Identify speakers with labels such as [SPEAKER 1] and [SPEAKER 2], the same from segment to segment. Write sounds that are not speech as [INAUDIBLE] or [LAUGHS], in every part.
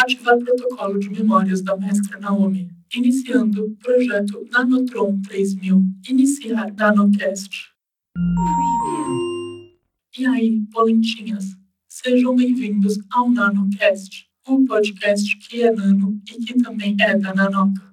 [SPEAKER 1] Ativar protocolo de memórias da mestra Naomi. Iniciando projeto Nanotron 3000. Iniciar Nanocast. E aí, polentinhas? Sejam bem-vindos ao NanoCast, o podcast que é nano e que também é da Nanoca.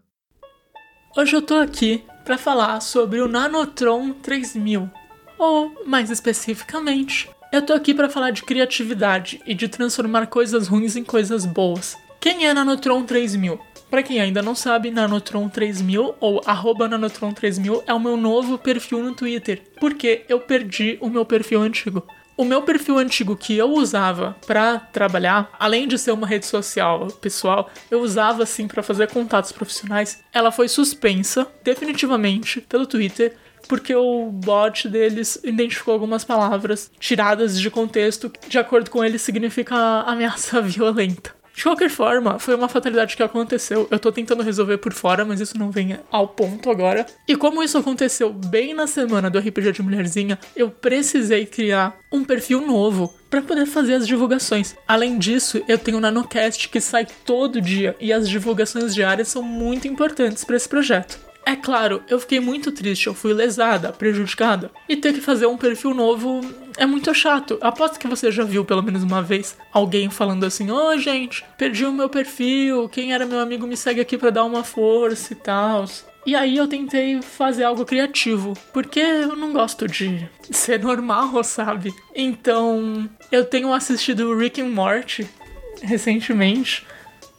[SPEAKER 2] Hoje eu tô aqui para falar sobre o Nanotron 3000, ou mais especificamente, eu tô aqui para falar de criatividade e de transformar coisas ruins em coisas boas. Quem é Nanotron 3000? Para quem ainda não sabe, Nanotron 3000 ou Nanotron 3000 é o meu novo perfil no Twitter, porque eu perdi o meu perfil antigo. O meu perfil antigo que eu usava para trabalhar, além de ser uma rede social pessoal, eu usava assim para fazer contatos profissionais. Ela foi suspensa definitivamente pelo Twitter porque o bot deles identificou algumas palavras tiradas de contexto, que de acordo com ele significa ameaça [LAUGHS] violenta. De qualquer forma, foi uma fatalidade que aconteceu. Eu tô tentando resolver por fora, mas isso não vem ao ponto agora. E como isso aconteceu bem na semana do RPG de Mulherzinha, eu precisei criar um perfil novo para poder fazer as divulgações. Além disso, eu tenho o NanoCast que sai todo dia e as divulgações diárias são muito importantes para esse projeto. É claro, eu fiquei muito triste, eu fui lesada, prejudicada. E ter que fazer um perfil novo é muito chato. Aposto que você já viu pelo menos uma vez alguém falando assim: Ô oh, gente, perdi o meu perfil, quem era meu amigo me segue aqui para dar uma força e tal. E aí eu tentei fazer algo criativo, porque eu não gosto de [LAUGHS] ser normal, sabe? Então, eu tenho assistido Rick and Morty recentemente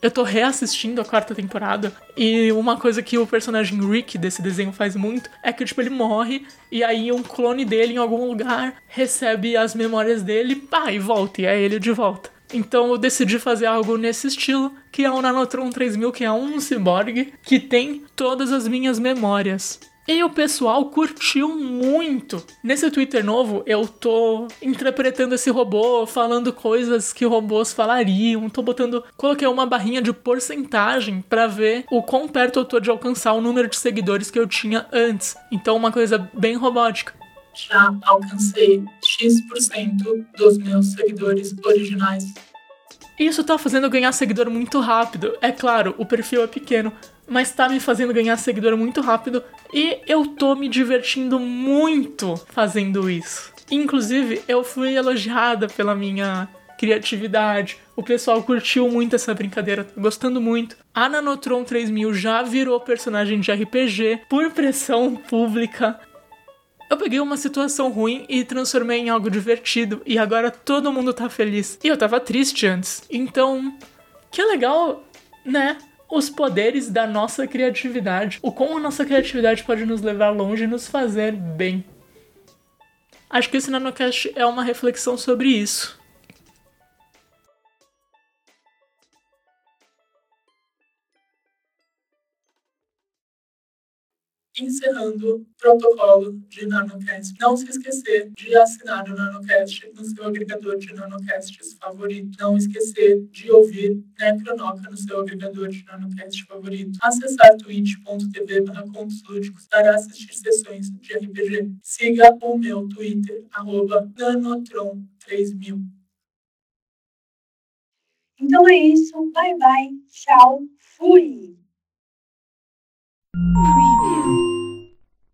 [SPEAKER 2] eu tô reassistindo a quarta temporada e uma coisa que o personagem Rick desse desenho faz muito é que, tipo, ele morre e aí um clone dele em algum lugar recebe as memórias dele, pá, e volta, e é ele de volta. Então eu decidi fazer algo nesse estilo, que é o Nanotron 3000, que é um cyborg que tem todas as minhas memórias. E o pessoal curtiu muito. Nesse Twitter novo, eu tô interpretando esse robô, falando coisas que robôs falariam, tô botando, coloquei uma barrinha de porcentagem para ver o quão perto eu tô de alcançar o número de seguidores que eu tinha antes. Então uma coisa bem robótica.
[SPEAKER 1] Já alcancei X% dos meus seguidores originais.
[SPEAKER 2] Isso tá fazendo ganhar seguidor muito rápido. É claro, o perfil é pequeno, mas tá me fazendo ganhar seguidor muito rápido e eu tô me divertindo muito fazendo isso. Inclusive, eu fui elogiada pela minha criatividade. O pessoal curtiu muito essa brincadeira, tá gostando muito. A Nanotron 3000 já virou personagem de RPG por pressão pública. Eu peguei uma situação ruim e transformei em algo divertido e agora todo mundo tá feliz. E eu tava triste antes. Então, que legal, né? os poderes da nossa criatividade, o como a nossa criatividade pode nos levar longe e nos fazer bem. Acho que esse NanoCast é uma reflexão sobre isso.
[SPEAKER 1] Encerrando o protocolo de NanoCast. Não se esquecer de assinar o NanoCast no seu agregador de NanoCasts favorito. Não esquecer de ouvir Necronoca no seu agregador de NanoCast favorito. Acessar twitch.tv para contos lúdicos para assistir sessões de RPG. Siga o meu Twitter, arroba nanotron3000.
[SPEAKER 3] Então é isso. Bye, bye. Tchau. Fui. Preview.